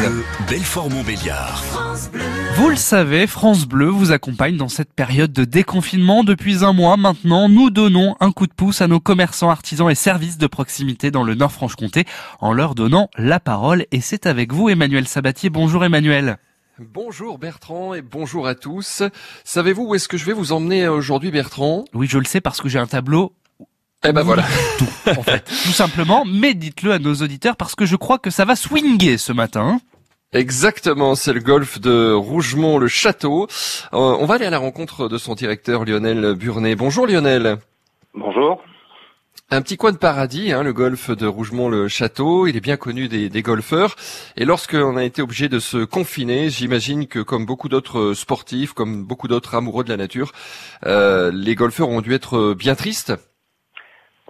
Bleu, Belfort-Montbéliard. Vous le savez, France Bleu vous accompagne dans cette période de déconfinement. Depuis un mois maintenant, nous donnons un coup de pouce à nos commerçants, artisans et services de proximité dans le Nord-Franche-Comté en leur donnant la parole. Et c'est avec vous, Emmanuel Sabatier. Bonjour Emmanuel. Bonjour Bertrand et bonjour à tous. Savez-vous où est-ce que je vais vous emmener aujourd'hui Bertrand? Oui, je le sais parce que j'ai un tableau eh ben voilà. Tout, en fait. Tout simplement, mais dites-le à nos auditeurs parce que je crois que ça va swinguer ce matin. Exactement, c'est le golf de Rougemont-le-Château. Euh, on va aller à la rencontre de son directeur Lionel Burnet. Bonjour Lionel. Bonjour. Un petit coin de paradis, hein, le golf de Rougemont-le-Château. Il est bien connu des, des golfeurs. Et lorsqu'on a été obligé de se confiner, j'imagine que comme beaucoup d'autres sportifs, comme beaucoup d'autres amoureux de la nature, euh, les golfeurs ont dû être bien tristes.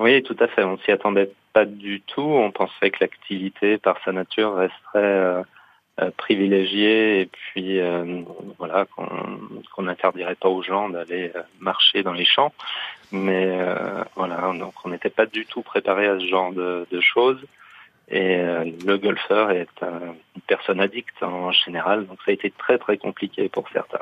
Oui, tout à fait. On s'y attendait pas du tout. On pensait que l'activité, par sa nature, resterait euh, euh, privilégiée et puis euh, voilà qu'on n'interdirait pas aux gens d'aller marcher dans les champs. Mais voilà, donc on n'était pas du tout préparé à ce genre de, de choses. Et le golfeur est une personne addicte en général, donc ça a été très très compliqué pour certains.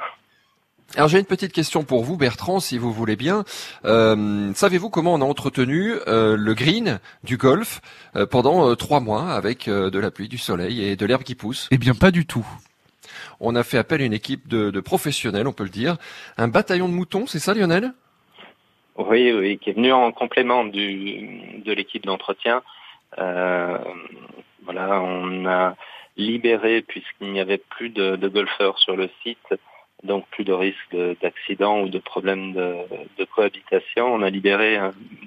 Alors j'ai une petite question pour vous, Bertrand, si vous voulez bien. Euh, savez-vous comment on a entretenu euh, le green du golf euh, pendant trois mois avec de la pluie, du soleil et de l'herbe qui pousse? Eh bien, pas du tout. On a fait appel à une équipe de, professionnels, on peut le dire. Un bataillon de moutons, c'est ça, Lionel? Oui, oui, qui est venu en complément du, de l'équipe d'entretien. voilà, on a libéré puisqu'il n'y avait plus de, de golfeurs sur le site donc plus de risque d'accident ou de problèmes de, cohabitation. On a libéré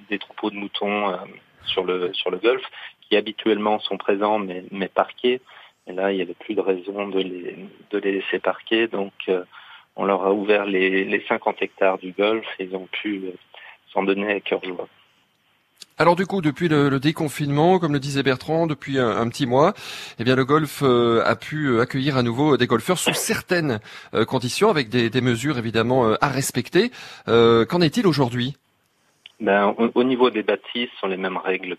des troupeaux de moutons euh, sur le sur le golfe qui habituellement sont présents mais, mais parqués. Et là, il n'y avait plus de raison de les de les laisser parquer, donc euh, on leur a ouvert les, les 50 hectares du golfe et ils ont pu euh, s'en donner à cœur joie. Alors du coup, depuis le, déconfinement, comme le disait Bertrand, depuis un, petit mois, eh bien le golf euh, a pu euh, accueillir à nouveau des golfeurs sous certaines euh, conditions, avec des, mesures évidemment à respecter. Qu'en est-il aujourd'hui? Ben, au, niveau des bâtisses, sont les mêmes règles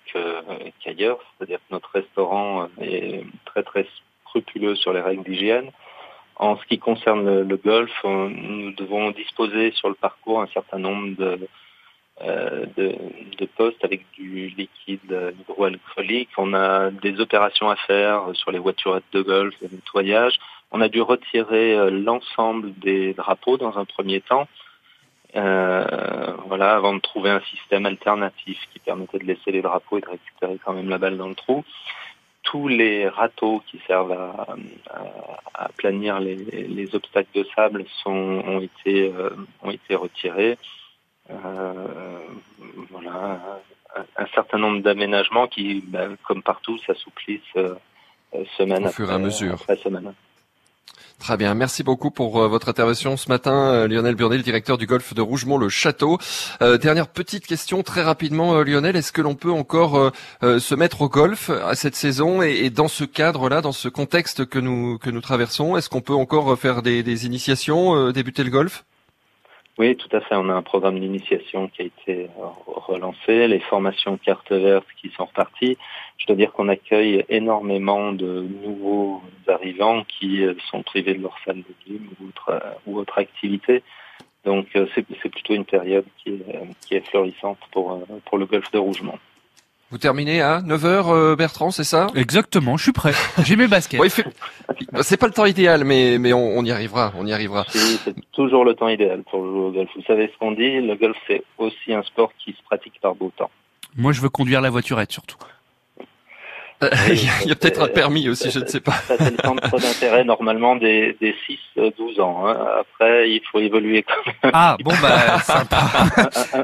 qu'ailleurs, c'est-à-dire que notre restaurant est très très scrupuleux sur les règles d'hygiène. En ce qui concerne le golf, nous devons disposer sur le parcours un certain nombre de de, de postes avec du liquide hydroalcoolique. On a des opérations à faire sur les voiturettes de golf, le nettoyage. On a dû retirer euh, l'ensemble des drapeaux dans un premier temps. Euh, voilà, avant de trouver un système alternatif qui permettait de laisser les drapeaux et de récupérer quand même la balle dans le trou. Tous les râteaux qui servent à, planir les, les, obstacles de sable sont, ont été, ont été retirés. Euh, voilà, un, certain nombre d'aménagements qui, ben, comme partout, s'assouplissent euh, semaine Au fur et à mesure. après semaine. Très bien, merci beaucoup pour euh, votre intervention ce matin, Lionel Burnet, le directeur du golf de Rougemont-le-Château. dernière petite question très rapidement, Lionel, est-ce que l'on peut encore se mettre au golf à cette saison et, dans ce cadre-là, dans ce contexte que nous que nous traversons, est-ce qu'on peut encore faire des, des initiations, débuter le golf oui, tout à fait. On a un programme d'initiation qui a été relancé, les formations carte verte qui sont reparties. Je dois dire qu'on accueille énormément de nouveaux arrivants qui euh, sont privés de leur salle de gym ou autre, euh, activité. Donc euh, c'est plutôt une période qui est, qui est florissante pour, pour le golfe de Rougemont. Vous terminez à 9h, euh, Bertrand, c'est ça? Exactement, je suis prêt. J'ai mes baskets. C'est pas le temps idéal, mais, mais on, y arrivera, on y arrivera. C'est toujours le temps idéal pour jouer au golf. Vous savez ce qu'on dit, le golf c'est aussi un sport qui se pratique par beau temps. Moi, je veux conduire la voiturette surtout. Il y a, peut-être un permis aussi, je ne sais pas. Ça, c'est le centre d'intérêt normalement des, des 6-12 ans. Hein. Après, il faut évoluer quand même. Ah, bon, bah, sympa.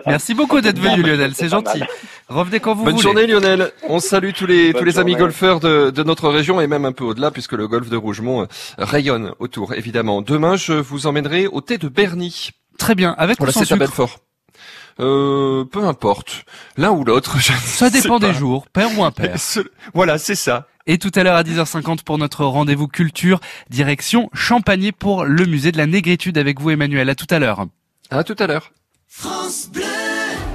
Merci beaucoup d'être venu, Lionel, c'est gentil. Revenez quand vous Bonne voulez. Bonne journée, Lionel. On salue tous les, tous les amis golfeurs de, de, notre région et même un peu au-delà, puisque le golf de Rougemont euh, rayonne autour, évidemment. Demain, je vous emmènerai au thé de Berny. Très bien, avec voilà, c'est à Belfort. Euh, peu importe, l'un ou l'autre. Ça dépend des jours, père ou impair. voilà, c'est ça. Et tout à l'heure à 10h50 pour notre rendez-vous culture, direction Champagné pour le musée de la négritude avec vous Emmanuel. À tout à l'heure. À tout à l'heure. France Bleu